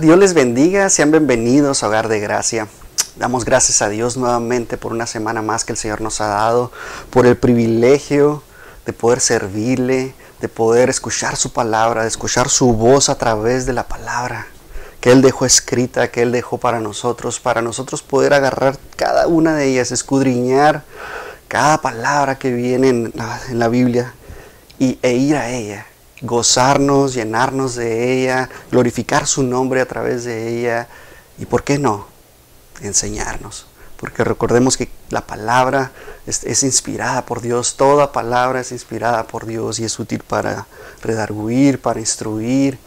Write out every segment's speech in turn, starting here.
Dios les bendiga, sean bienvenidos a Hogar de Gracia. Damos gracias a Dios nuevamente por una semana más que el Señor nos ha dado, por el privilegio de poder servirle, de poder escuchar su palabra, de escuchar su voz a través de la palabra que Él dejó escrita, que Él dejó para nosotros, para nosotros poder agarrar cada una de ellas, escudriñar cada palabra que viene en la, Biblia y, e ir a ella, gozarnos, llenarnos de ella, glorificar su nombre a través de ella y, ¿por qué no?, enseñarnos. Porque recordemos que la palabra es, inspirada por Dios, toda palabra es inspirada por Dios y es útil para redarguir, para instruir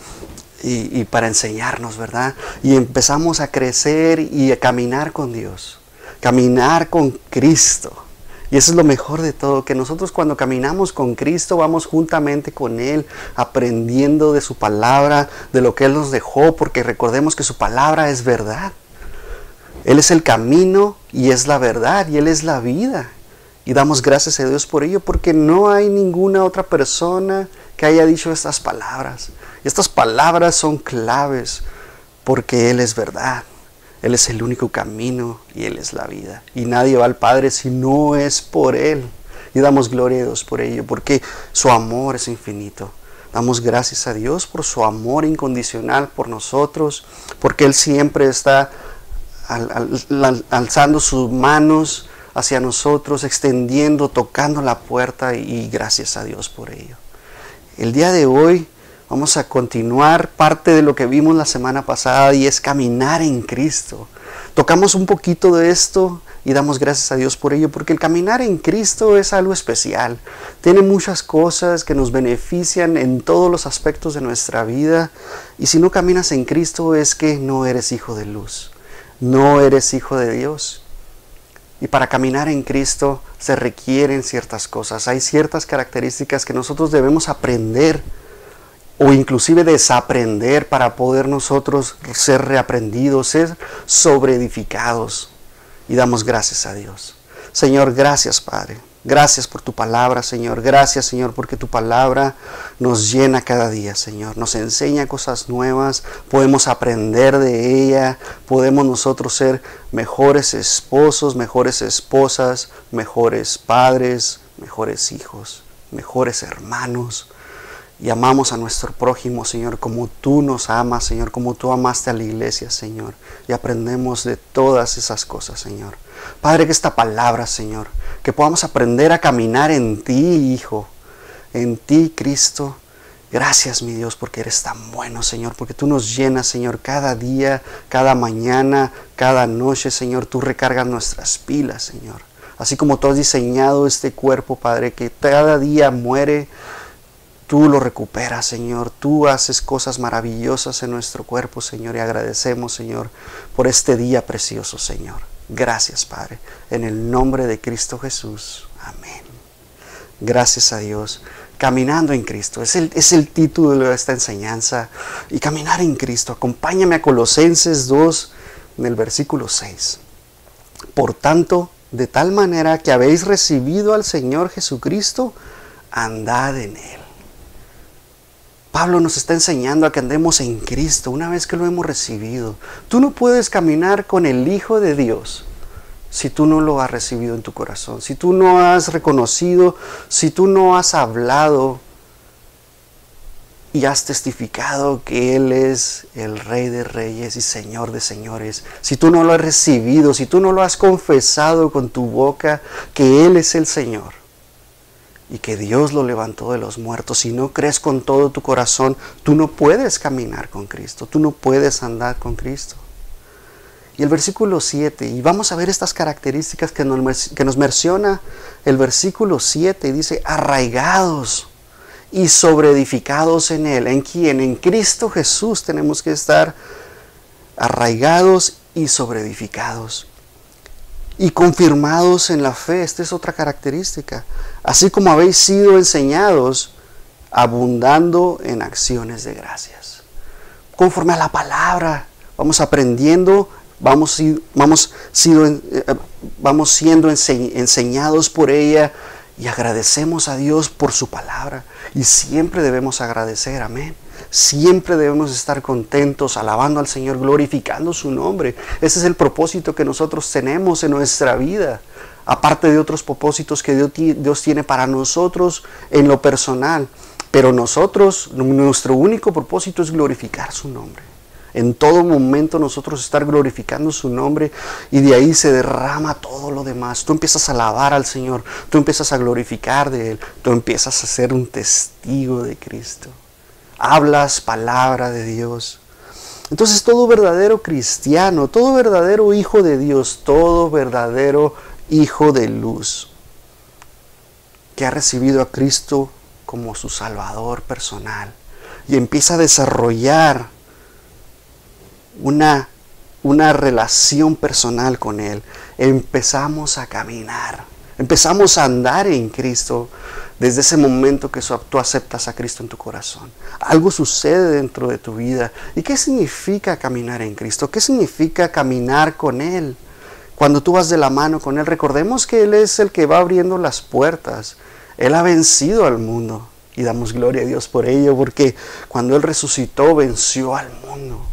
y, y, para enseñarnos, ¿verdad? Y empezamos a crecer y a caminar con Dios, caminar con Cristo. Y eso es lo mejor de todo, que nosotros cuando caminamos con Cristo vamos juntamente con Él, aprendiendo de su palabra, de lo que Él nos dejó, porque recordemos que su palabra es verdad. Él es el camino y es la verdad y Él es la vida. Y damos gracias a Dios por ello, porque no hay ninguna otra persona que haya dicho estas palabras. Estas palabras son claves porque Él es verdad. Él es el único camino y Él es la vida. Y nadie va al Padre si no es por Él. Y damos gloria a Dios por ello, porque su amor es infinito. Damos gracias a Dios por su amor incondicional por nosotros, porque Él siempre está alzando sus manos hacia nosotros, extendiendo, tocando la puerta y gracias a Dios por ello. El día de hoy Vamos a continuar parte de lo que vimos la semana pasada y es caminar en Cristo. Tocamos un poquito de esto y damos gracias a Dios por ello, porque el caminar en Cristo es algo especial. Tiene muchas cosas que nos benefician en todos los aspectos de nuestra vida. Y si no caminas en Cristo es que no eres hijo de luz, no eres hijo de Dios. Y para caminar en Cristo se requieren ciertas cosas, hay ciertas características que nosotros debemos aprender o inclusive desaprender para poder nosotros ser reaprendidos, ser sobreedificados. Y damos gracias a Dios. Señor, gracias Padre. Gracias por tu palabra, Señor. Gracias, Señor, porque tu palabra nos llena cada día, Señor. Nos enseña cosas nuevas. Podemos aprender de ella. Podemos nosotros ser mejores esposos, mejores esposas, mejores padres, mejores hijos, mejores hermanos y amamos a nuestro prójimo, Señor, como tú nos amas, Señor, como tú amaste a la iglesia, Señor. Y aprendemos de todas esas cosas, Señor. Padre, que esta palabra, Señor, que podamos aprender a caminar en ti, Hijo, en ti, Cristo. Gracias, mi Dios, porque eres tan bueno, Señor, porque tú nos llenas, Señor, cada día, cada mañana, cada noche, Señor, tú recargas nuestras pilas, Señor. Así como tú has diseñado este cuerpo, Padre, que cada día muere Tú lo recuperas, Señor. Tú haces cosas maravillosas en nuestro cuerpo, Señor. Y agradecemos, Señor, por este día precioso, Señor. Gracias, Padre. En el nombre de Cristo Jesús. Amén. Gracias a Dios. Caminando en Cristo. Es el, título de esta enseñanza. Y caminar en Cristo. Acompáñame a Colosenses 2, en el versículo 6. Por tanto, de tal manera que habéis recibido al Señor Jesucristo, andad en Él Pablo nos está enseñando a que andemos en Cristo una vez que lo hemos recibido. Tú no puedes caminar con el Hijo de Dios si tú no lo has recibido en tu corazón, si tú no has reconocido, si tú no has hablado y has testificado que Él es el Rey de Reyes y Señor de Señores, si tú no lo has recibido, si tú no lo has confesado con tu boca que Él es el Señor y que Dios lo levantó de los muertos, si no crees con todo tu corazón, tú no puedes caminar con Cristo, tú no puedes andar con Cristo. Y el versículo 7, y vamos a ver estas características que nos, que nos menciona el versículo 7, dice, arraigados y sobreedificados en Él. ¿En quién? En Cristo Jesús tenemos que estar arraigados y sobreedificados y confirmados en la fe. Esta es otra característica. Así como habéis sido enseñados, abundando en acciones de gracias. Conforme a la palabra, vamos aprendiendo, vamos, vamos, eh, vamos siendo enseñados por ella y agradecemos a Dios por su palabra. Y siempre debemos agradecer, amén. Siempre debemos estar contentos, alabando al Señor, glorificando su nombre. Ese es el propósito que nosotros tenemos en nuestra vida, aparte de otros propósitos que Dios tiene para nosotros en lo personal. Pero nosotros, nuestro único propósito es glorificar su nombre. En todo momento nosotros estar glorificando su nombre y de ahí se derrama todo lo demás. Tú empiezas a alabar al Señor, tú empiezas a glorificar de Él, tú empiezas a ser un testigo de Cristo. Hablas palabra de Dios. Entonces todo verdadero cristiano, todo verdadero hijo de Dios, todo verdadero hijo de luz, que ha recibido a Cristo como su Salvador personal y empieza a desarrollar una, una relación personal con Él, empezamos a caminar, empezamos a andar en Cristo desde ese momento que tú aceptas a Cristo en tu corazón. Algo sucede dentro de tu vida. ¿Y qué significa caminar en Cristo? ¿Qué significa caminar con Él? Cuando tú vas de la mano con Él, recordemos que Él es el que va abriendo las puertas. Él ha vencido al mundo. Y damos gloria a Dios por ello, porque cuando Él resucitó, venció al mundo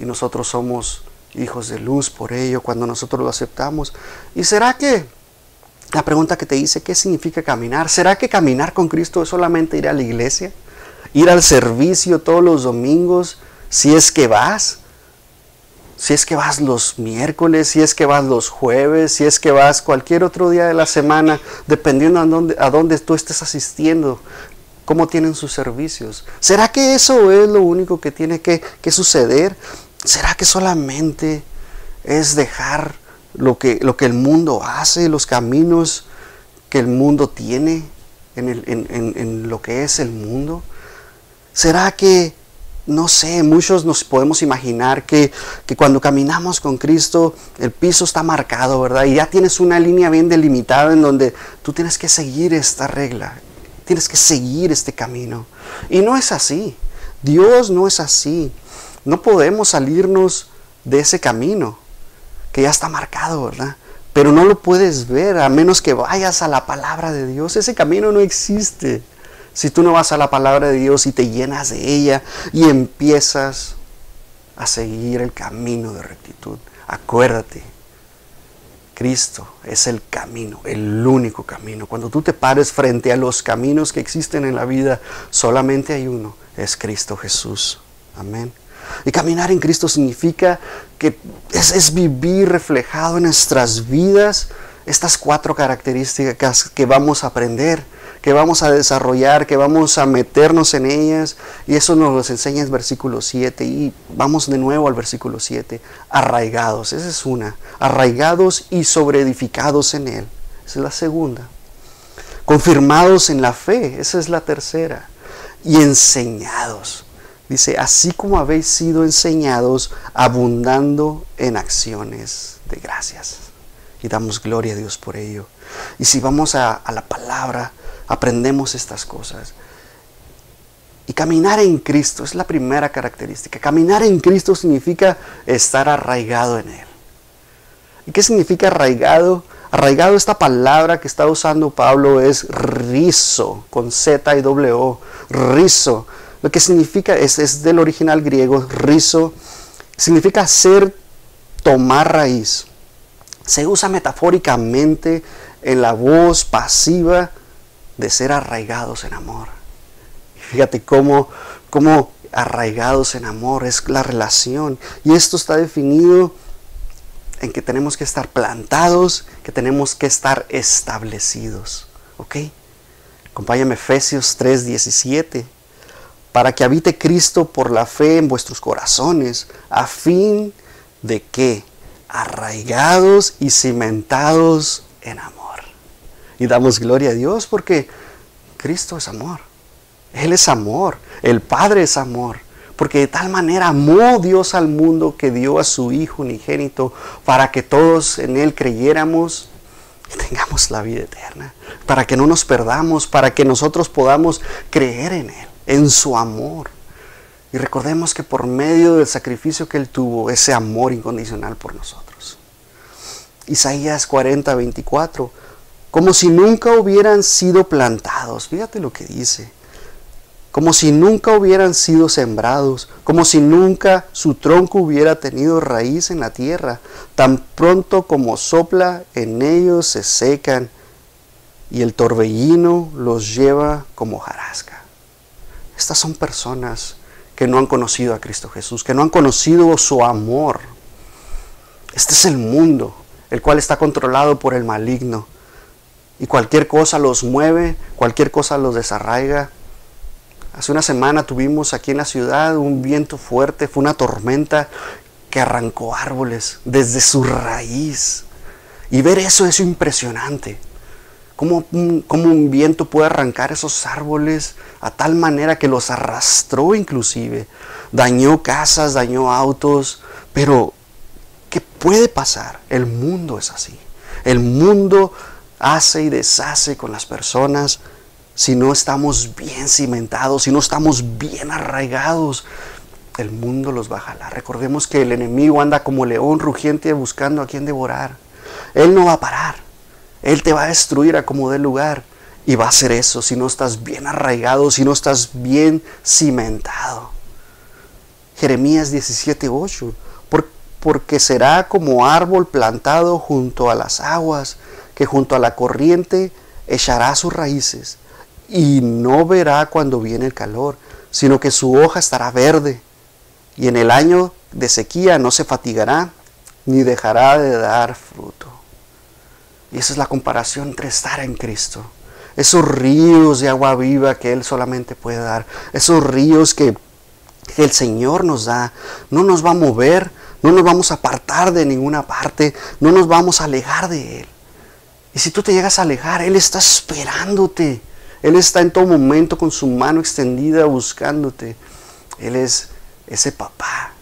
y nosotros somos hijos de luz por ello cuando nosotros lo aceptamos. ¿Y será que la pregunta que te hice, ¿qué significa caminar? ¿Será que caminar con Cristo es solamente ir a la iglesia? ¿Ir al servicio todos los domingos? Si es que vas. Si es que vas los miércoles, si es que vas los jueves, si es que vas cualquier otro día de la semana, dependiendo a dónde, a dónde tú estés asistiendo, cómo tienen sus servicios. ¿Será que eso es lo único que tiene que, que suceder? ¿Será que solamente es dejar lo que, lo que el mundo hace, los caminos que el mundo tiene en, lo que es el mundo? ¿Será que, no sé, muchos nos podemos imaginar que, que cuando caminamos con Cristo el piso está marcado, ¿verdad? Y ya tienes una línea bien delimitada en donde tú tienes que seguir esta regla, tienes que seguir este camino. Y no es así. Dios no es así. No podemos salirnos de ese camino que ya está marcado, ¿verdad? Pero no lo puedes ver a menos que vayas a la palabra de Dios. Ese camino no existe. Si tú no vas a la palabra de Dios y te llenas de ella y empiezas a seguir el camino de rectitud, acuérdate, Cristo es el camino, el único camino. Cuando tú te pares frente a los caminos que existen en la vida, solamente hay uno, es Cristo Jesús. Amén. Y caminar en Cristo significa que es, vivir reflejado en nuestras vidas estas cuatro características que vamos a aprender, que vamos a desarrollar, que vamos a meternos en ellas. Y eso nos lo enseña el versículo 7. Y vamos de nuevo al versículo 7. Arraigados, esa es una. Arraigados y sobreedificados en Él. Esa es la segunda. Confirmados en la fe, esa es la tercera. Y enseñados. Dice, así como habéis sido enseñados, abundando en acciones de gracias. Y damos gloria a Dios por ello. Y si vamos a, la palabra, aprendemos estas cosas. Y caminar en Cristo es la primera característica. Caminar en Cristo significa estar arraigado en Él. ¿Y qué significa arraigado? Arraigado, esta palabra que está usando Pablo es rizo, con Z y W O, rizo. Lo que significa, es, es del original griego, rizo, significa ser, tomar raíz. Se usa metafóricamente en la voz pasiva de ser arraigados en amor. Fíjate cómo, cómo arraigados en amor es la relación. Y esto está definido en que tenemos que estar plantados, que tenemos que estar establecidos. ¿Ok? Acompáñame Efesios 3:17 para que habite Cristo por la fe en vuestros corazones, a fin de que, arraigados y cimentados en amor. Y damos gloria a Dios porque Cristo es amor. Él es amor. El Padre es amor. Porque de tal manera amó Dios al mundo que dio a su Hijo unigénito para que todos en Él creyéramos y tengamos la vida eterna. Para que no nos perdamos, para que nosotros podamos creer en Él en su amor. Y recordemos que por medio del sacrificio que Él tuvo, ese amor incondicional por nosotros. Isaías 40, 24, como si nunca hubieran sido plantados. Fíjate lo que dice. como si nunca hubieran sido sembrados, como si nunca su tronco hubiera tenido raíz en la tierra. Tan pronto como sopla, en ellos se secan y el torbellino los lleva como jarasca. Estas son personas que no han conocido a Cristo Jesús, que no han conocido su amor. Este es el mundo, el cual está controlado por el maligno. Y cualquier cosa los mueve, cualquier cosa los desarraiga. Hace una semana tuvimos aquí en la ciudad un viento fuerte, fue una tormenta que arrancó árboles desde su raíz. Y ver eso es impresionante. Cómo un, un, viento puede arrancar esos árboles a tal manera que los arrastró inclusive. Dañó casas, dañó autos, pero ¿qué puede pasar? El mundo es así. El mundo hace y deshace con las personas si no estamos bien cimentados, si no estamos bien arraigados. El mundo los va a jalar. Recordemos que el enemigo anda como león rugiente buscando a quien devorar. Él no va a parar. Él te va a destruir a como dé lugar. Y va a hacer eso si no estás bien arraigado, si no estás bien cimentado. Jeremías 17:8. porque será como árbol plantado junto a las aguas, que junto a la corriente echará sus raíces, y no verá cuando viene el calor, sino que su hoja estará verde, y en el año de sequía no se fatigará, ni dejará de dar fruto. Y esa es la comparación entre estar en Cristo. Esos ríos de agua viva que Él solamente puede dar. Esos ríos que, el Señor nos da. No nos va a mover, no nos vamos a apartar de ninguna parte, no nos vamos a alejar de Él. Y si tú te llegas a alejar, Él está esperándote. Él está en todo momento con su mano extendida buscándote. Él es ese papá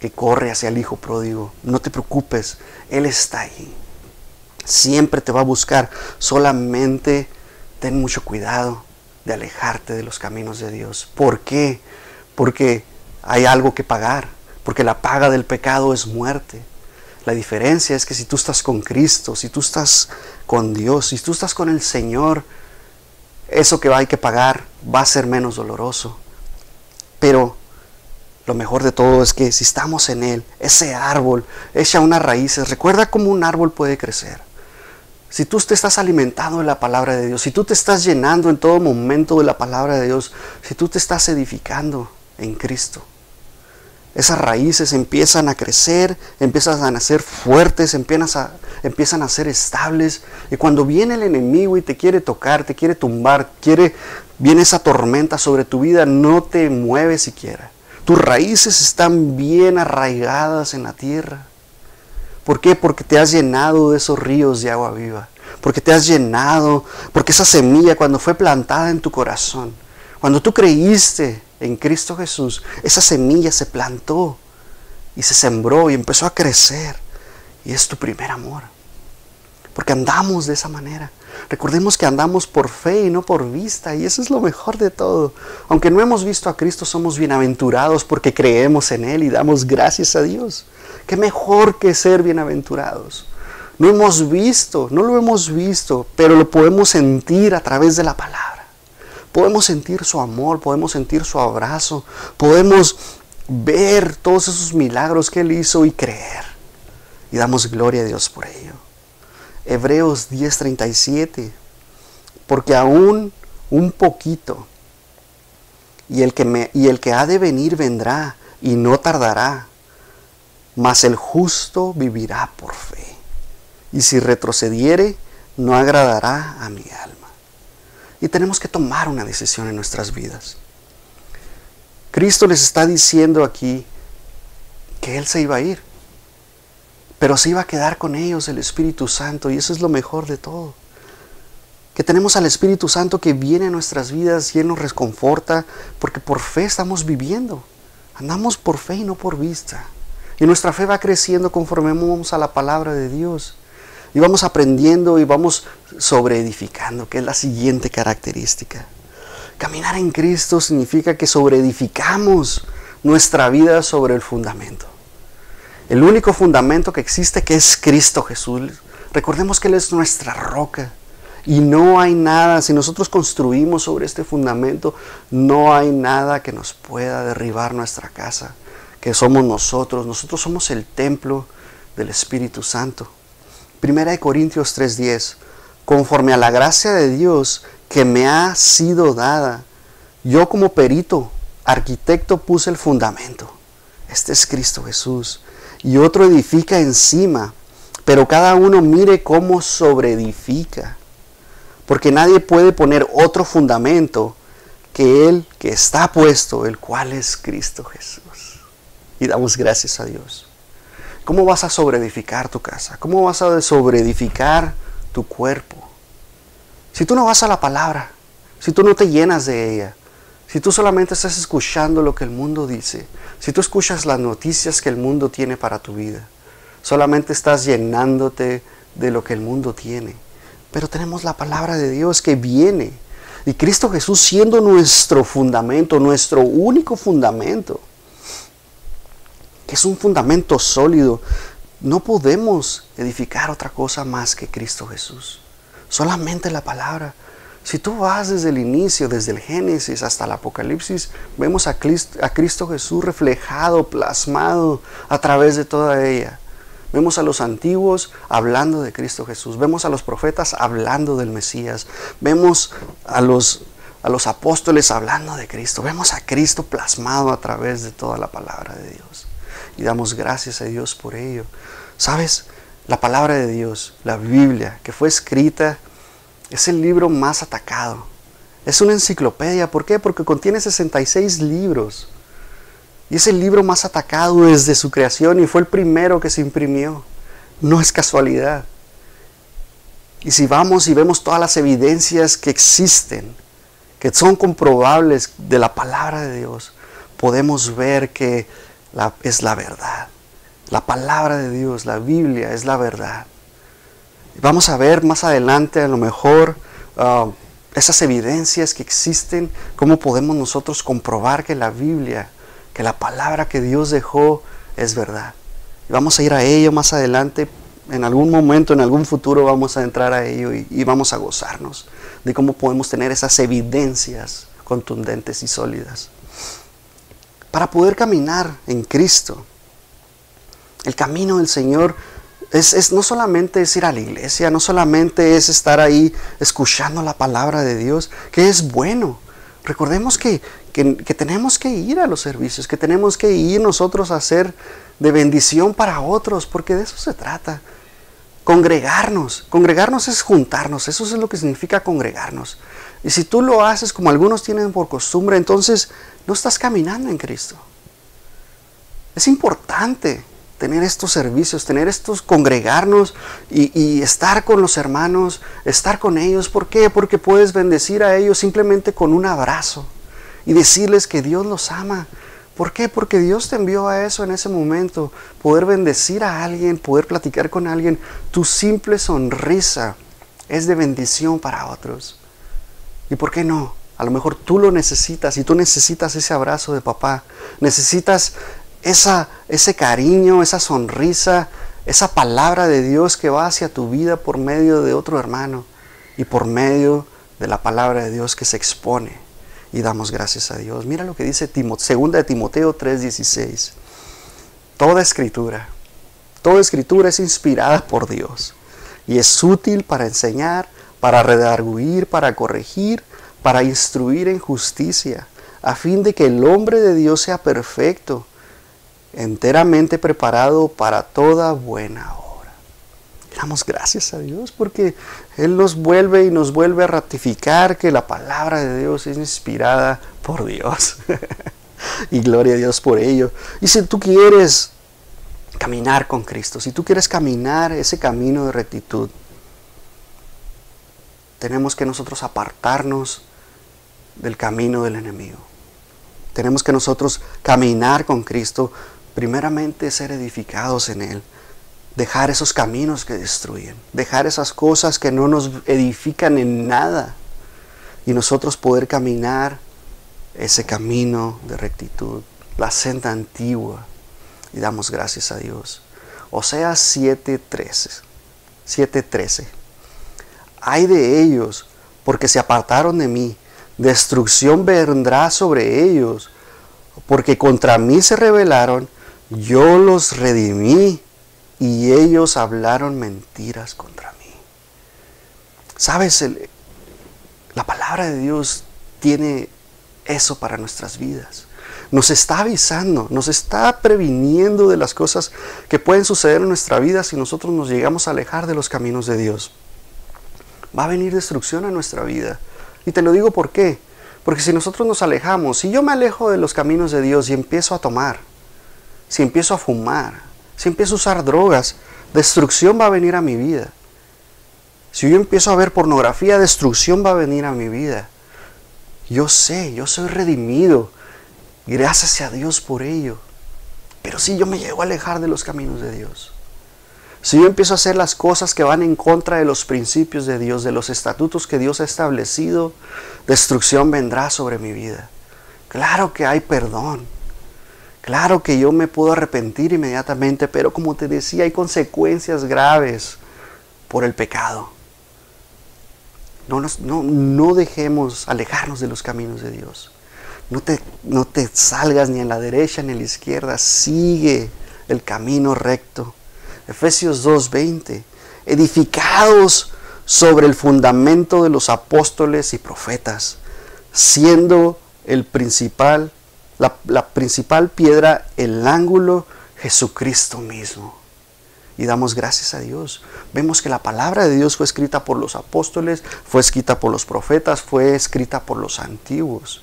que corre hacia el hijo pródigo. No te preocupes, Él está ahí siempre te va a buscar. Solamente ten mucho cuidado de alejarte de los caminos de Dios. ¿Por qué? Porque hay algo que pagar, porque la paga del pecado es muerte. La diferencia es que si tú estás con Cristo, si tú estás con Dios, si tú estás con el Señor, eso que hay que pagar va a ser menos doloroso. Pero lo mejor de todo es que si estamos en Él, ese árbol echa unas raíces. Recuerda cómo un árbol puede crecer si tú te estás alimentando de la palabra de Dios, si tú te estás llenando en todo momento de la palabra de Dios, si tú te estás edificando en Cristo, esas raíces empiezan a crecer, empiezan a ser fuertes, empiezan a, empiezan a ser estables. Y cuando viene el enemigo y te quiere tocar, te quiere tumbar, quiere, viene esa tormenta sobre tu vida, no te mueve siquiera. Tus raíces están bien arraigadas en la tierra. ¿Por qué? Porque te has llenado de esos ríos de agua viva. Porque te has llenado, porque esa semilla cuando fue plantada en tu corazón, cuando tú creíste en Cristo Jesús, esa semilla se plantó y se sembró y empezó a crecer. Y es tu primer amor. Porque andamos de esa manera. Recordemos que andamos por fe y no por vista. Y eso es lo mejor de todo. Aunque no hemos visto a Cristo, somos bienaventurados porque creemos en Él y damos gracias a Dios. ¿Qué mejor que ser bienaventurados? No hemos visto, no lo hemos visto, pero lo podemos sentir a través de la palabra. Podemos sentir su amor, podemos sentir su abrazo, podemos ver todos esos milagros que Él hizo y creer. Y damos gloria a Dios por ello. Hebreos 10:37, porque aún un poquito, y el, que me, y el que ha de venir vendrá y no tardará mas el justo vivirá por fe. Y si retrocediere, no agradará a mi alma. Y tenemos que tomar una decisión en nuestras vidas. Cristo les está diciendo aquí que Él se iba a ir, pero se iba a quedar con ellos el Espíritu Santo, y eso es lo mejor de todo. Que tenemos al Espíritu Santo que viene a nuestras vidas y Él nos reconforta, porque por fe estamos viviendo. Andamos por fe y no por vista. Y nuestra fe va creciendo conforme vamos a la palabra de Dios. Y vamos aprendiendo y vamos sobreedificando, que es la siguiente característica. Caminar en Cristo significa que sobreedificamos nuestra vida sobre el fundamento. El único fundamento que existe que es Cristo Jesús. Recordemos que Él es nuestra roca. Y no hay nada, si nosotros construimos sobre este fundamento, no hay nada que nos pueda derribar nuestra casa, que somos nosotros. Nosotros somos el templo del Espíritu Santo. Primera de Corintios 3:10, conforme a la gracia de Dios que me ha sido dada, yo como perito, arquitecto puse el fundamento. Este es Cristo Jesús. Y otro edifica encima, pero cada uno mire cómo sobreedifica. Porque nadie puede poner otro fundamento que el que está puesto, el cual es Cristo Jesús. Y damos gracias a Dios. ¿Cómo vas a sobreedificar tu casa? ¿Cómo vas a sobreedificar tu cuerpo? Si tú no vas a la palabra, si tú no te llenas de ella, si tú solamente estás escuchando lo que el mundo dice, si tú escuchas las noticias que el mundo tiene para tu vida, solamente estás llenándote de lo que el mundo tiene. Pero tenemos la palabra de Dios que viene. Y Cristo Jesús siendo nuestro fundamento, nuestro único fundamento que es un fundamento sólido, no podemos edificar otra cosa más que Cristo Jesús. Solamente la palabra. Si tú vas desde el inicio, desde el Génesis hasta el Apocalipsis, vemos a Cristo, a Cristo Jesús reflejado, plasmado a través de toda ella. Vemos a los antiguos hablando de Cristo Jesús. Vemos a los profetas hablando del Mesías. Vemos a los, a los apóstoles hablando de Cristo. Vemos a Cristo plasmado a través de toda la palabra de Dios y damos gracias a Dios por ello. ¿Sabes? La palabra de Dios, la Biblia, que fue escrita, es el libro más atacado. Es una enciclopedia. ¿Por qué? Porque contiene 66 libros. Y es el libro más atacado desde su creación y fue el primero que se imprimió. No es casualidad. Y si vamos y vemos todas las evidencias que existen, que son comprobables de la palabra de Dios, podemos ver que es la verdad. La palabra de Dios, la Biblia es la verdad. Vamos a ver más adelante a lo mejor uh, esas evidencias que existen, cómo podemos nosotros comprobar que la Biblia, que la palabra que Dios dejó es verdad. Y vamos a ir a ello más adelante, en algún momento, en algún futuro vamos a entrar a ello y vamos a gozarnos de cómo podemos tener esas evidencias contundentes y sólidas para poder caminar en Cristo. El camino del Señor es, no solamente es ir a la iglesia, no solamente es estar ahí escuchando la palabra de Dios, que es bueno. Recordemos que, que, que tenemos que ir a los servicios, que tenemos que ir nosotros a hacer de bendición para otros, porque de eso se trata. Congregarnos. Congregarnos es juntarnos. Eso es lo que significa congregarnos. Y si tú lo haces como algunos tienen por costumbre, entonces no estás caminando en Cristo. Es importante tener estos servicios, tener estos congregarnos y, estar con los hermanos, estar con ellos. ¿Por qué? Porque puedes bendecir a ellos simplemente con un abrazo y decirles que Dios los ama. ¿Por qué? Porque Dios te envió a eso en ese momento, poder bendecir a alguien, poder platicar con alguien. Tu simple sonrisa es de bendición para otros. ¿Y por qué no? A lo mejor tú lo necesitas y tú necesitas ese abrazo de papá. Necesitas esa, ese cariño, esa sonrisa, esa palabra de Dios que va hacia tu vida por medio de otro hermano y por medio de la palabra de Dios que se expone. Y damos gracias a Dios. Mira lo que dice segunda de Timoteo 3:16. Toda escritura, toda escritura es inspirada por Dios y es útil para enseñar, para redarguir, para corregir, para instruir en justicia, a fin de que el hombre de Dios sea perfecto, enteramente preparado para toda buena obra. Damos gracias a Dios porque Él nos vuelve y nos vuelve a ratificar que la palabra de Dios es inspirada por Dios. y gloria a Dios por ello. Y si tú quieres caminar con Cristo, si tú quieres caminar ese camino de rectitud, tenemos que nosotros apartarnos del camino del enemigo. Tenemos que nosotros caminar con Cristo, primeramente ser edificados en Él, dejar esos caminos que destruyen, dejar esas cosas que no nos edifican en nada y nosotros poder caminar ese camino de rectitud, la senda antigua y damos gracias a Dios. Oseas 7:13. 7:13. Ay de ellos, porque se apartaron de mí. Destrucción vendrá sobre ellos, porque contra mí se rebelaron. Yo los redimí y ellos hablaron mentiras contra mí. Sabes, la palabra de Dios tiene eso para nuestras vidas. Nos está avisando, nos está previniendo de las cosas que pueden suceder en nuestra vida si nosotros nos llegamos a alejar de los caminos de Dios. Va a venir destrucción a nuestra vida. Y te lo digo por qué. Porque si nosotros nos alejamos, si yo me alejo de los caminos de Dios y empiezo a tomar, si empiezo a fumar, si empiezo a usar drogas, destrucción va a venir a mi vida. Si yo empiezo a ver pornografía, destrucción va a venir a mi vida. Yo sé, yo soy redimido. Gracias a Dios por ello. Pero si yo me llego a alejar de los caminos de Dios, si yo empiezo a hacer las cosas que van en contra de los principios de Dios, de los estatutos que Dios ha establecido, destrucción vendrá sobre mi vida. Claro que hay perdón. Claro que yo me puedo arrepentir inmediatamente, pero como te decía, hay consecuencias graves por el pecado. No, no, no dejemos alejarnos de los caminos de Dios. No te, no te salgas ni a la derecha ni a la izquierda. Sigue el camino recto. Efesios 2:20. Edificados sobre el fundamento de los apóstoles y profetas, siendo el principal, la, principal piedra, el ángulo, Jesucristo mismo y damos gracias a Dios. Vemos que la palabra de Dios fue escrita por los apóstoles, fue escrita por los profetas, fue escrita por los antiguos.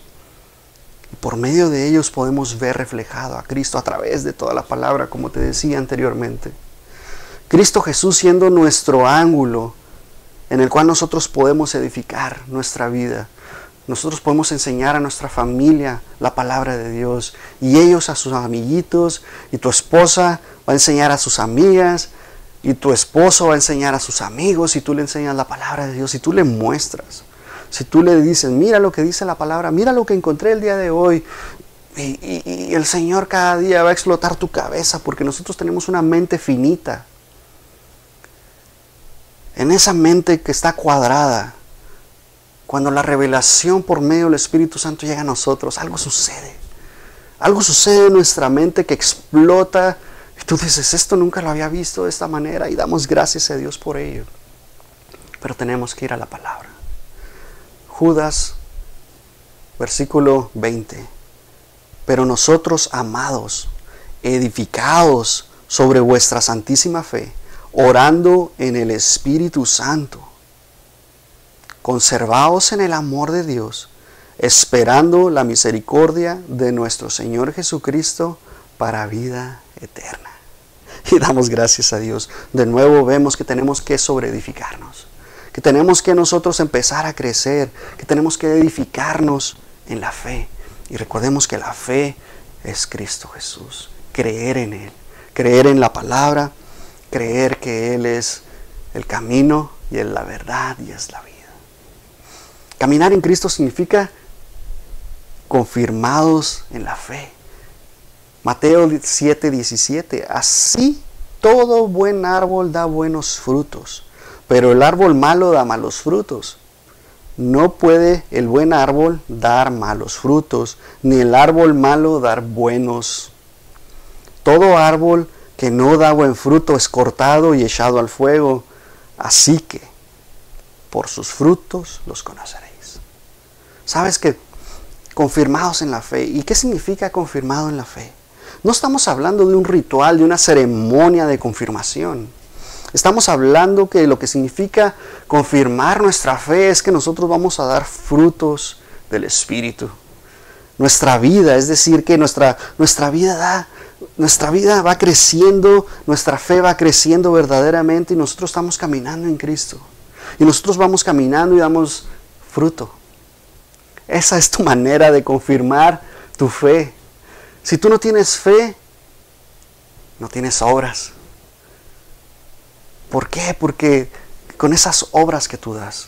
Y por medio de ellos podemos ver reflejado a Cristo a través de toda la palabra, como te decía anteriormente. Cristo Jesús siendo nuestro ángulo en el cual nosotros podemos edificar nuestra vida. Nosotros podemos enseñar a nuestra familia la palabra de Dios y ellos a sus amiguitos y tu esposa va a enseñar a sus amigas y tu esposo va a enseñar a sus amigos y tú le enseñas la palabra de Dios y tú le muestras. Si tú le dices, mira lo que dice la palabra, mira lo que encontré el día de hoy, y, el Señor cada día va a explotar tu cabeza porque nosotros tenemos una mente finita. En esa mente que está cuadrada, cuando la revelación por medio del Espíritu Santo llega a nosotros, algo sucede. Algo sucede en nuestra mente que explota y tú dices, esto nunca lo había visto de esta manera y damos gracias a Dios por ello. Pero tenemos que ir a la palabra. Judas, versículo 20. Pero nosotros, amados, edificados sobre vuestra santísima fe, orando en el Espíritu Santo, conservaos en el amor de Dios, esperando la misericordia de nuestro Señor Jesucristo para vida eterna. Y damos gracias a Dios. De nuevo vemos que tenemos que sobreedificarnos, que tenemos que nosotros empezar a crecer, que tenemos que edificarnos en la fe. Y recordemos que la fe es Cristo Jesús, creer en Él, creer en la palabra, creer que Él es el camino y es la verdad y es la vida. Caminar en Cristo significa confirmados en la fe. Mateo 7, 17. Así todo buen árbol da buenos frutos, pero el árbol malo da malos frutos. No puede el buen árbol dar malos frutos, ni el árbol malo dar buenos. Todo árbol que no da buen fruto es cortado y echado al fuego. Así que por sus frutos los conoceréis. ¿Sabes que confirmados en la fe? ¿Y qué significa confirmado en la fe? No estamos hablando de un ritual, de una ceremonia de confirmación. Estamos hablando que lo que significa confirmar nuestra fe es que nosotros vamos a dar frutos del Espíritu. Nuestra vida, es decir, que nuestra, nuestra vida da, nuestra vida va creciendo, nuestra fe va creciendo verdaderamente y nosotros estamos caminando en Cristo. Y nosotros vamos caminando y damos fruto. Esa es tu manera de confirmar tu fe. Si tú no tienes fe, no tienes obras. ¿Por qué? Porque con esas obras que tú das,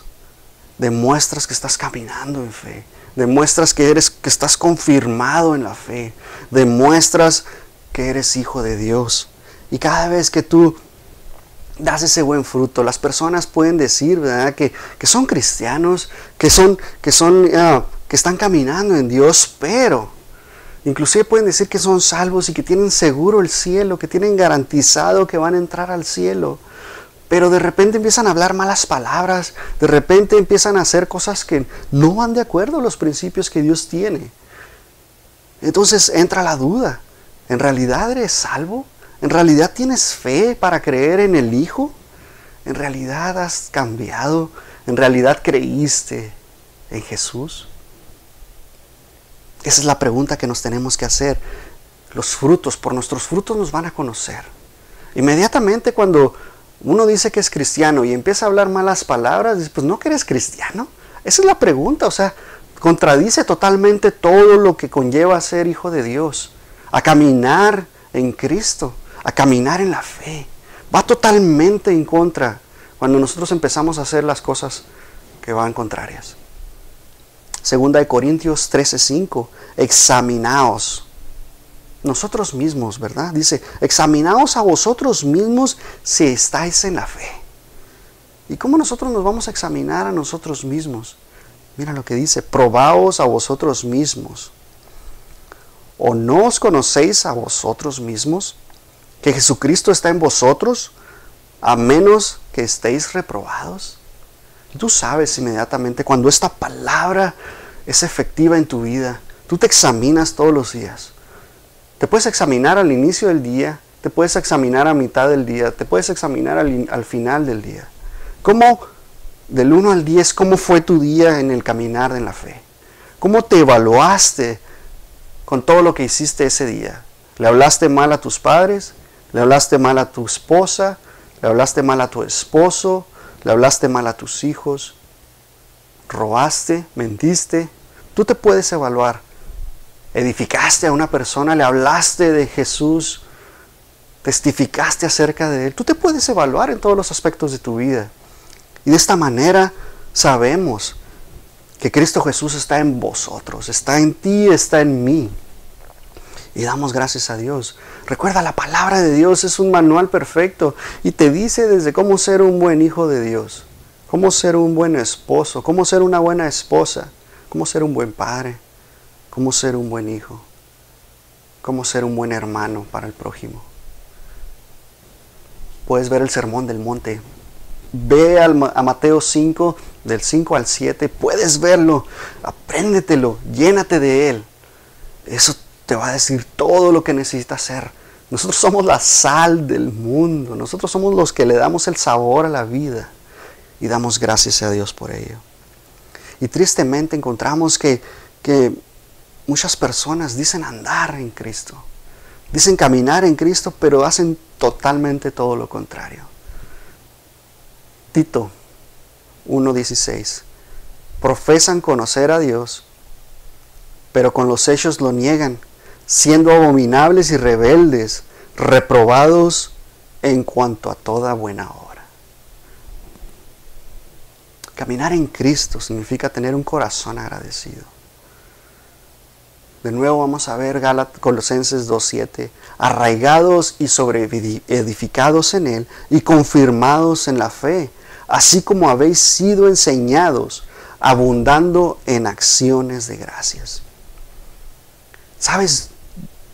demuestras que estás caminando en fe, demuestras que eres que estás confirmado en la fe, demuestras que eres hijo de Dios. Y cada vez que tú das ese buen fruto. Las personas pueden decir, ¿verdad? Que, son cristianos, que son, que son, ah, que están caminando en Dios, pero inclusive pueden decir que son salvos y que tienen seguro el cielo, que tienen garantizado que van a entrar al cielo. Pero de repente empiezan a hablar malas palabras, de repente empiezan a hacer cosas que no van de acuerdo a los principios que Dios tiene. Entonces entra la duda, ¿en realidad eres salvo? ¿En realidad tienes fe para creer en el Hijo? ¿En realidad has cambiado? ¿En realidad creíste en Jesús? Esa es la pregunta que nos tenemos que hacer. Los frutos, por nuestros frutos nos van a conocer. Inmediatamente cuando uno dice que es cristiano y empieza a hablar malas palabras, dice, pues no que eres cristiano. Esa es la pregunta, o sea, contradice totalmente todo lo que conlleva ser hijo de Dios, a caminar en Cristo a caminar en la fe. Va totalmente en contra cuando nosotros empezamos a hacer las cosas que van contrarias. Segunda de Corintios 13:5, examinaos nosotros mismos, ¿verdad? Dice, examinaos a vosotros mismos si estáis en la fe. ¿Y cómo nosotros nos vamos a examinar a nosotros mismos? Mira lo que dice, probaos a vosotros mismos. ¿O no os conocéis a vosotros mismos? Que Jesucristo está en vosotros, a menos que estéis reprobados. Tú sabes inmediatamente cuando esta palabra es efectiva en tu vida. Tú te examinas todos los días. Te puedes examinar al inicio del día, te puedes examinar a mitad del día, te puedes examinar al, al final del día. ¿Cómo, del 1 al 10, cómo fue tu día en el caminar en la fe? ¿Cómo te evaluaste con todo lo que hiciste ese día? ¿Le hablaste mal a tus padres? Le hablaste mal a tu esposa, le hablaste mal a tu esposo, le hablaste mal a tus hijos, robaste, mentiste. Tú te puedes evaluar. Edificaste a una persona, le hablaste de Jesús, testificaste acerca de Él. Tú te puedes evaluar en todos los aspectos de tu vida. Y de esta manera sabemos que Cristo Jesús está en vosotros, está en ti, está en mí. Y damos gracias a Dios. Recuerda, la palabra de Dios es un manual perfecto y te dice desde cómo ser un buen hijo de Dios, cómo ser un buen esposo, cómo ser una buena esposa, cómo ser un buen padre, cómo ser un buen hijo, cómo ser un buen hermano para el prójimo. Puedes ver el sermón del monte. Ve a Mateo 5, del 5 al 7, puedes verlo, apréndetelo, llénate de él. Eso te va a decir todo lo que necesitas hacer. Nosotros somos la sal del mundo. Nosotros somos los que le damos el sabor a la vida. Y damos gracias a Dios por ello. Y tristemente encontramos que, que muchas personas dicen andar en Cristo. Dicen caminar en Cristo, pero hacen totalmente todo lo contrario. Tito 1.16. Profesan conocer a Dios, pero con los hechos lo niegan siendo abominables y rebeldes, reprobados en cuanto a toda buena obra. Caminar en Cristo significa tener un corazón agradecido. De nuevo vamos a ver Gálatas Colosenses 2.7, arraigados y sobreedificados en Él y confirmados en la fe, así como habéis sido enseñados, abundando en acciones de gracias. ¿Sabes?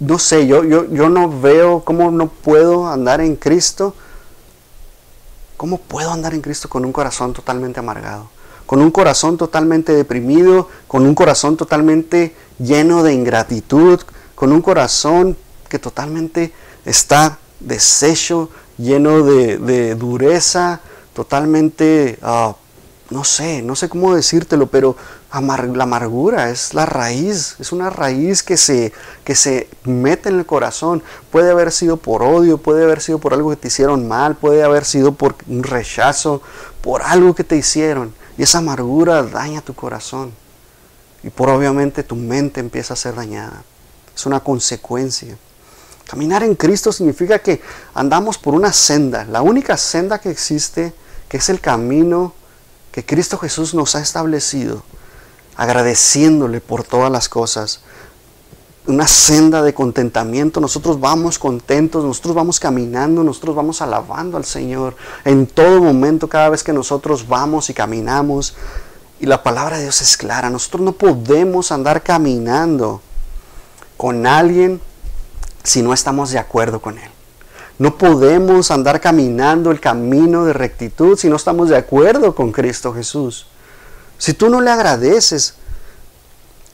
No sé, yo, yo, yo no veo cómo no puedo andar en Cristo. ¿Cómo puedo andar en Cristo con un corazón totalmente amargado? Con un corazón totalmente deprimido, con un corazón totalmente lleno de ingratitud, con un corazón que totalmente está deshecho, lleno de, dureza, totalmente uh, no sé, no sé cómo decírtelo, pero la amargura es la raíz, es una raíz que se, que se mete en el corazón. Puede haber sido por odio, puede haber sido por algo que te hicieron mal, puede haber sido por un rechazo, por algo que te hicieron. Y esa amargura daña tu corazón. Y por obviamente tu mente empieza a ser dañada. Es una consecuencia. Caminar en Cristo significa que andamos por una senda, la única senda que existe, que es el camino que Cristo Jesús nos ha establecido, agradeciéndole por todas las cosas, una senda de contentamiento, nosotros vamos contentos, nosotros vamos caminando, nosotros vamos alabando al Señor en todo momento, cada vez que nosotros vamos y caminamos. Y la palabra de Dios es clara, nosotros no podemos andar caminando con alguien si no estamos de acuerdo con Él. No podemos andar caminando el camino de rectitud si no estamos de acuerdo con Cristo Jesús. Si tú no le agradeces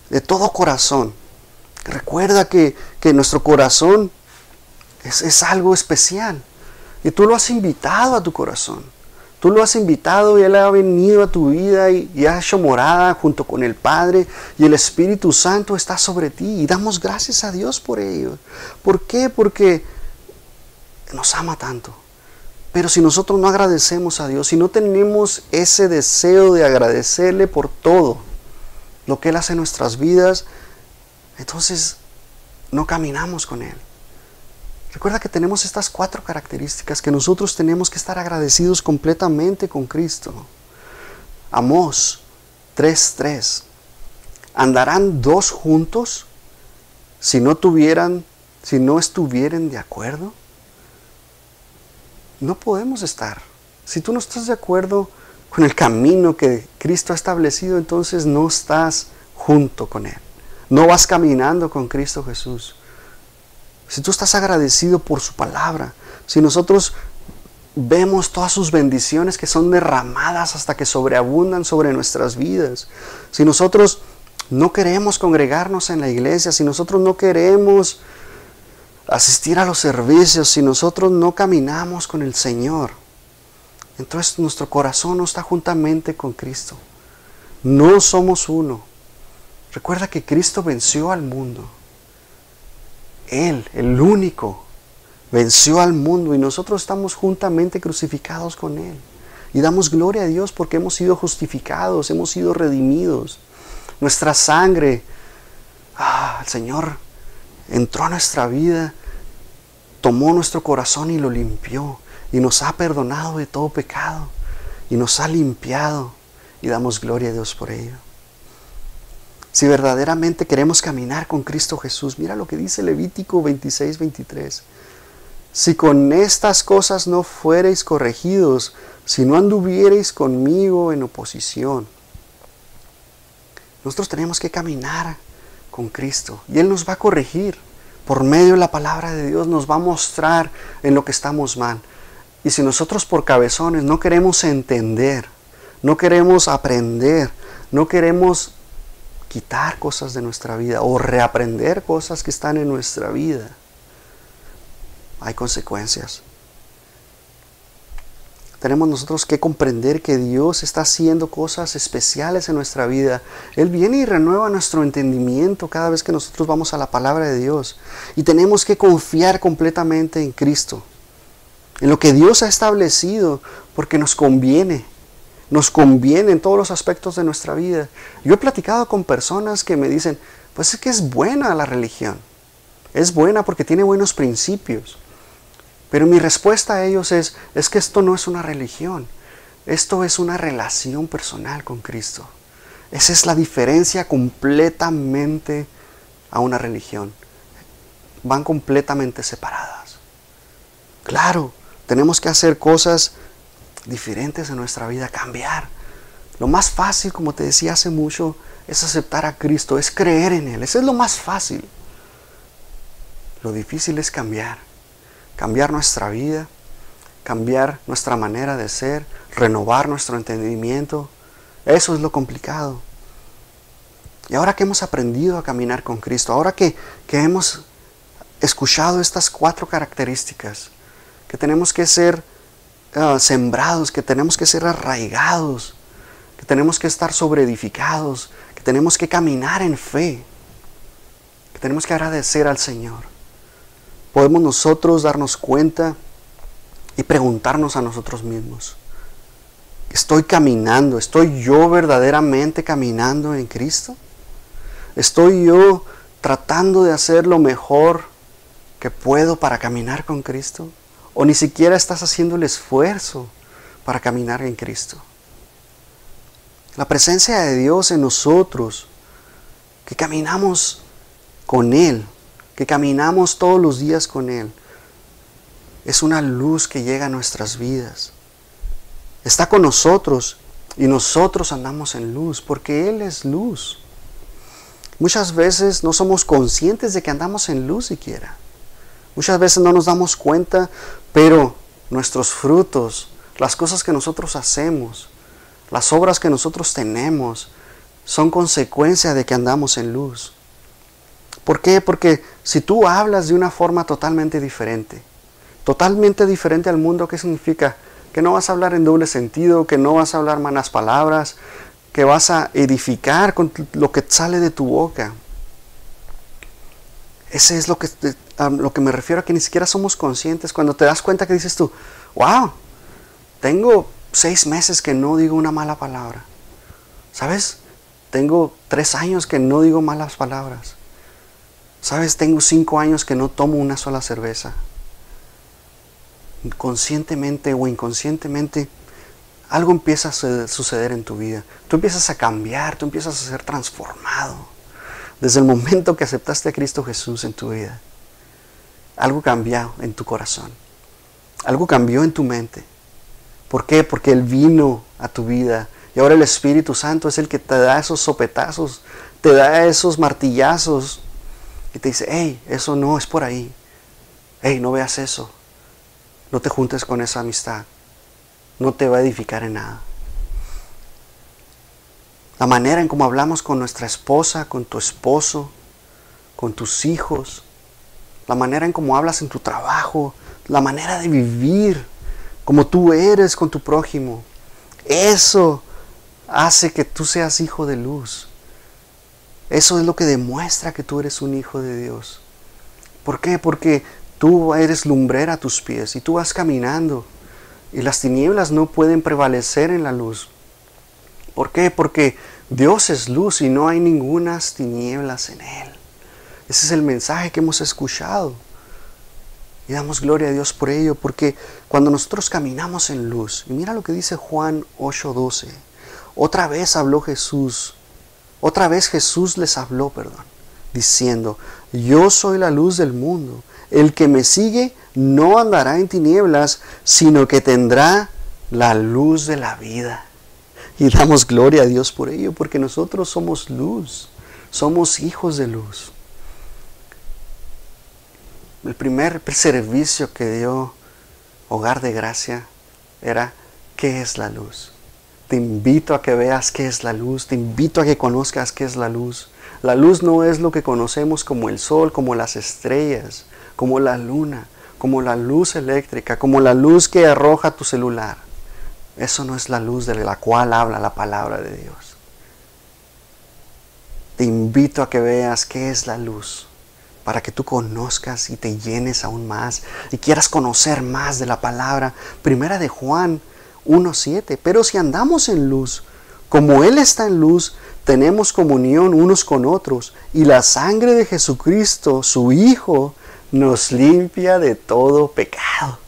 de todo corazón, Recuerda que, nuestro corazón es, algo especial. Y tú lo has invitado a tu corazón. Tú lo has invitado y Él ha venido a tu vida y, y, ha hecho morada junto con el Padre y el Espíritu Santo está sobre ti. Y damos gracias a Dios por ello. ¿Por qué? Porque nos ama tanto. Pero si nosotros no agradecemos a Dios, si no tenemos ese deseo de agradecerle por todo lo que Él hace en nuestras vidas, entonces no caminamos con Él. Recuerda que tenemos estas cuatro características que nosotros tenemos que estar agradecidos completamente con Cristo. Amós 3.3. ¿Andarán dos juntos si no tuvieran, si no estuvieran de acuerdo? No podemos estar. Si tú no estás de acuerdo con el camino que Cristo ha establecido, entonces no estás junto con Él. No vas caminando con Cristo Jesús. Si tú estás agradecido por su palabra, si nosotros vemos todas sus bendiciones que son derramadas hasta que sobreabundan sobre nuestras vidas, si nosotros no queremos congregarnos en la iglesia, si nosotros no queremos asistir a los servicios, si nosotros no caminamos con el Señor, entonces nuestro corazón no está juntamente con Cristo. No somos uno. Recuerda que Cristo venció al mundo. Él, el único, venció al mundo y nosotros estamos juntamente crucificados con Él. Y damos gloria a Dios porque hemos sido justificados, hemos sido redimidos. Nuestra sangre, ah, el Señor entró a nuestra vida, tomó nuestro corazón y lo limpió. Y nos ha perdonado de todo pecado. Y nos ha limpiado. Y damos gloria a Dios por ello. Si verdaderamente queremos caminar con Cristo Jesús, mira lo que dice Levítico 26, 23. Si con estas cosas no fuereis corregidos, si no anduviereis conmigo en oposición. Nosotros tenemos que caminar con Cristo y Él nos va a corregir. Por medio de la palabra de Dios nos va a mostrar en lo que estamos mal. Y si nosotros por cabezones no queremos entender, no queremos aprender, no queremos quitar cosas de nuestra vida o reaprender cosas que están en nuestra vida, hay consecuencias. Tenemos nosotros que comprender que Dios está haciendo cosas especiales en nuestra vida. Él viene y renueva nuestro entendimiento cada vez que nosotros vamos a la palabra de Dios. Y tenemos que confiar completamente en Cristo, en lo que Dios ha establecido, porque nos conviene nos conviene en todos los aspectos de nuestra vida. Yo he platicado con personas que me dicen, pues es que es buena la religión, es buena porque tiene buenos principios. Pero mi respuesta a ellos es, es que esto no es una religión, esto es una relación personal con Cristo. Esa es la diferencia completamente a una religión. Van completamente separadas. Claro, tenemos que hacer cosas diferentes en nuestra vida, cambiar. Lo más fácil, como te decía hace mucho, es aceptar a Cristo, es creer en Él. Eso es lo más fácil. Lo difícil es cambiar. Cambiar nuestra vida, cambiar nuestra manera de ser, renovar nuestro entendimiento. Eso es lo complicado. Y ahora que hemos aprendido a caminar con Cristo, ahora que, que hemos escuchado estas cuatro características, que tenemos que ser Ah, sembrados, que tenemos que ser arraigados, que tenemos que estar sobreedificados, que tenemos que caminar en fe, que tenemos que agradecer al Señor. Podemos nosotros darnos cuenta y preguntarnos a nosotros mismos, ¿estoy caminando? ¿Estoy yo verdaderamente caminando en Cristo? ¿Estoy yo tratando de hacer lo mejor que puedo para caminar con Cristo? o ni siquiera estás haciendo el esfuerzo para caminar en Cristo. La presencia de Dios en nosotros, que caminamos con Él, que caminamos todos los días con Él, es una luz que llega a nuestras vidas. Está con nosotros y nosotros andamos en luz porque Él es luz. Muchas veces no somos conscientes de que andamos en luz siquiera. Muchas veces no nos damos cuenta, pero nuestros frutos, las cosas que nosotros hacemos, las obras que nosotros tenemos, son consecuencia de que andamos en luz. ¿Por qué? Porque si tú hablas de una forma totalmente diferente, totalmente diferente al mundo, ¿qué significa? Que no vas a hablar en doble sentido, que no vas a hablar malas palabras, que vas a edificar con lo que sale de tu boca. Ese es lo que, a lo que me refiero a que ni siquiera somos conscientes. Cuando te das cuenta que dices tú, wow, tengo seis meses que no digo una mala palabra. ¿Sabes? Tengo tres años que no digo malas palabras. ¿Sabes? Tengo cinco años que no tomo una sola cerveza. Conscientemente o inconscientemente algo empieza a suceder en tu vida. Tú empiezas a cambiar, tú empiezas a ser transformado. Desde el momento que aceptaste a Cristo Jesús en tu vida, algo cambió en tu corazón. Algo cambió en tu mente. ¿Por qué? Porque Él vino a tu vida. Y ahora el Espíritu Santo es el que te da esos sopetazos, te da esos martillazos. Y te dice, hey, eso no es por ahí. Hey, no veas eso. No te juntes con esa amistad no te va a edificar en nada. La manera en cómo hablamos con nuestra esposa, con tu esposo, con tus hijos, la manera en cómo hablas en tu trabajo, la manera de vivir, como tú eres con tu prójimo, eso hace que tú seas hijo de luz. Eso es lo que demuestra que tú eres un hijo de Dios. ¿Por qué? Porque tú eres lumbrera a tus pies y tú vas caminando y las tinieblas no pueden prevalecer en la luz. ¿Por qué? Porque Dios es luz y no hay ninguna tinieblas en Él. Ese es el mensaje que hemos escuchado. Y damos gloria a Dios por ello, porque cuando nosotros caminamos en luz, y mira lo que dice Juan 8:12, otra vez habló Jesús, otra vez Jesús les habló, perdón, diciendo, yo soy la luz del mundo, el que me sigue no andará en tinieblas, sino que tendrá la luz de la vida. Y damos gloria a Dios por ello, porque nosotros somos luz, somos hijos de luz. El primer servicio que dio Hogar de Gracia era, ¿qué es la luz? Te invito a que veas qué es la luz, te invito a que conozcas qué es la luz. La luz no es lo que conocemos como el sol, como las estrellas, como la luna como la luz eléctrica, como la luz que arroja tu celular. Eso no es la luz de la cual habla la palabra de Dios. Te invito a que veas qué es la luz, para que tú conozcas y te llenes aún más y quieras conocer más de la palabra. Primera de Juan 1.7. Pero si andamos en luz, como Él está en luz, tenemos comunión unos con otros y la sangre de Jesucristo, su Hijo, nos limpia de todo pecado.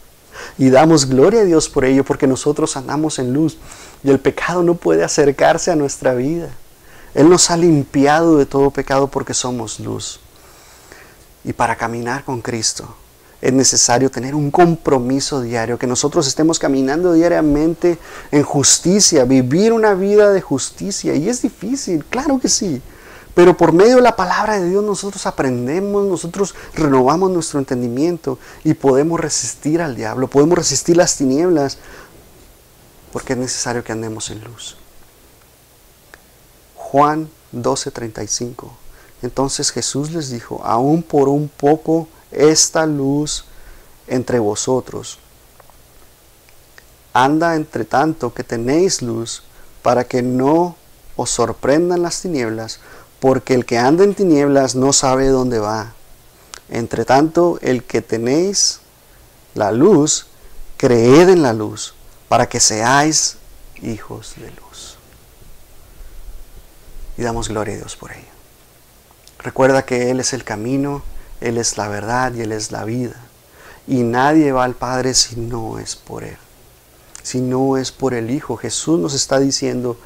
Y damos gloria a Dios por ello, porque nosotros andamos en luz y el pecado no puede acercarse a nuestra vida. Él nos ha limpiado de todo pecado porque somos luz. Y para caminar con Cristo es necesario tener un compromiso diario, que nosotros estemos caminando diariamente en justicia, vivir una vida de justicia. Y es difícil, claro que sí. Pero por medio de la palabra de Dios nosotros aprendemos, nosotros renovamos nuestro entendimiento y podemos resistir al diablo, podemos resistir las tinieblas, porque es necesario que andemos en luz. Juan 12:35. Entonces Jesús les dijo, aún por un poco esta luz entre vosotros. Anda entre tanto que tenéis luz, para que no os sorprendan las tinieblas, porque el que anda en tinieblas no sabe dónde va. Entre tanto, el que tenéis la luz, creed en la luz, para que seáis hijos de luz. Y damos gloria a Dios por ello. Recuerda que Él es el camino, Él es la verdad y Él es la vida. Y nadie va al Padre si no es por Él. Si no es por el Hijo. Jesús nos está diciendo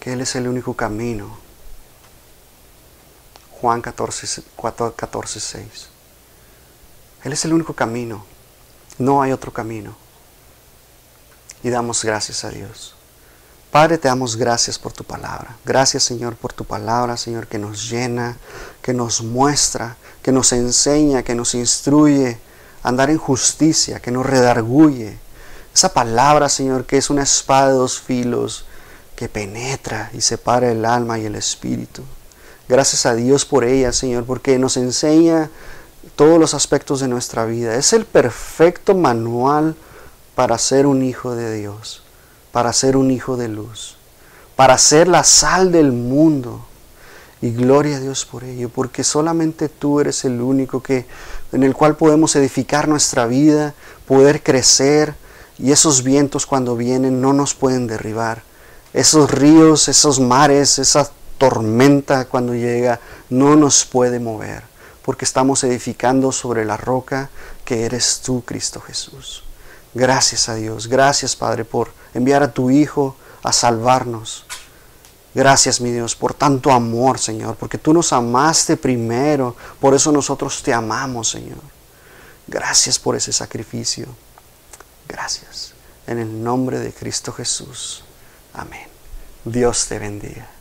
que Él es el único camino Juan 14, 14, 6. Él es el único camino. No hay otro camino. Y damos gracias a Dios. Padre, te damos gracias por tu palabra. Gracias, Señor, por tu palabra, Señor, que nos llena, que nos muestra, que nos enseña, que nos instruye a andar en justicia, que nos redarguye. Esa palabra, Señor, que es una espada de dos filos, que penetra y separa el alma y el espíritu. Gracias a Dios por ella, Señor, porque nos enseña todos los aspectos de nuestra vida. Es el perfecto manual para ser un hijo de Dios para ser un hijo de luz, para ser la sal del mundo. Y gloria a Dios por ello, porque solamente tú eres el único que en el cual podemos edificar nuestra vida, poder crecer y esos vientos cuando vienen no nos pueden derribar. Esos ríos, esos mares, esa tormenta cuando llega no nos puede mover, porque estamos edificando sobre la roca que eres tú, Cristo Jesús. Gracias a Dios, gracias Padre por enviar a tu Hijo a salvarnos. Gracias, mi Dios, por tanto amor, Señor, porque tú nos amaste primero, por eso nosotros te amamos, Señor. Gracias por ese sacrificio. Gracias. En el nombre de Cristo Jesús. Amén. Dios te bendiga.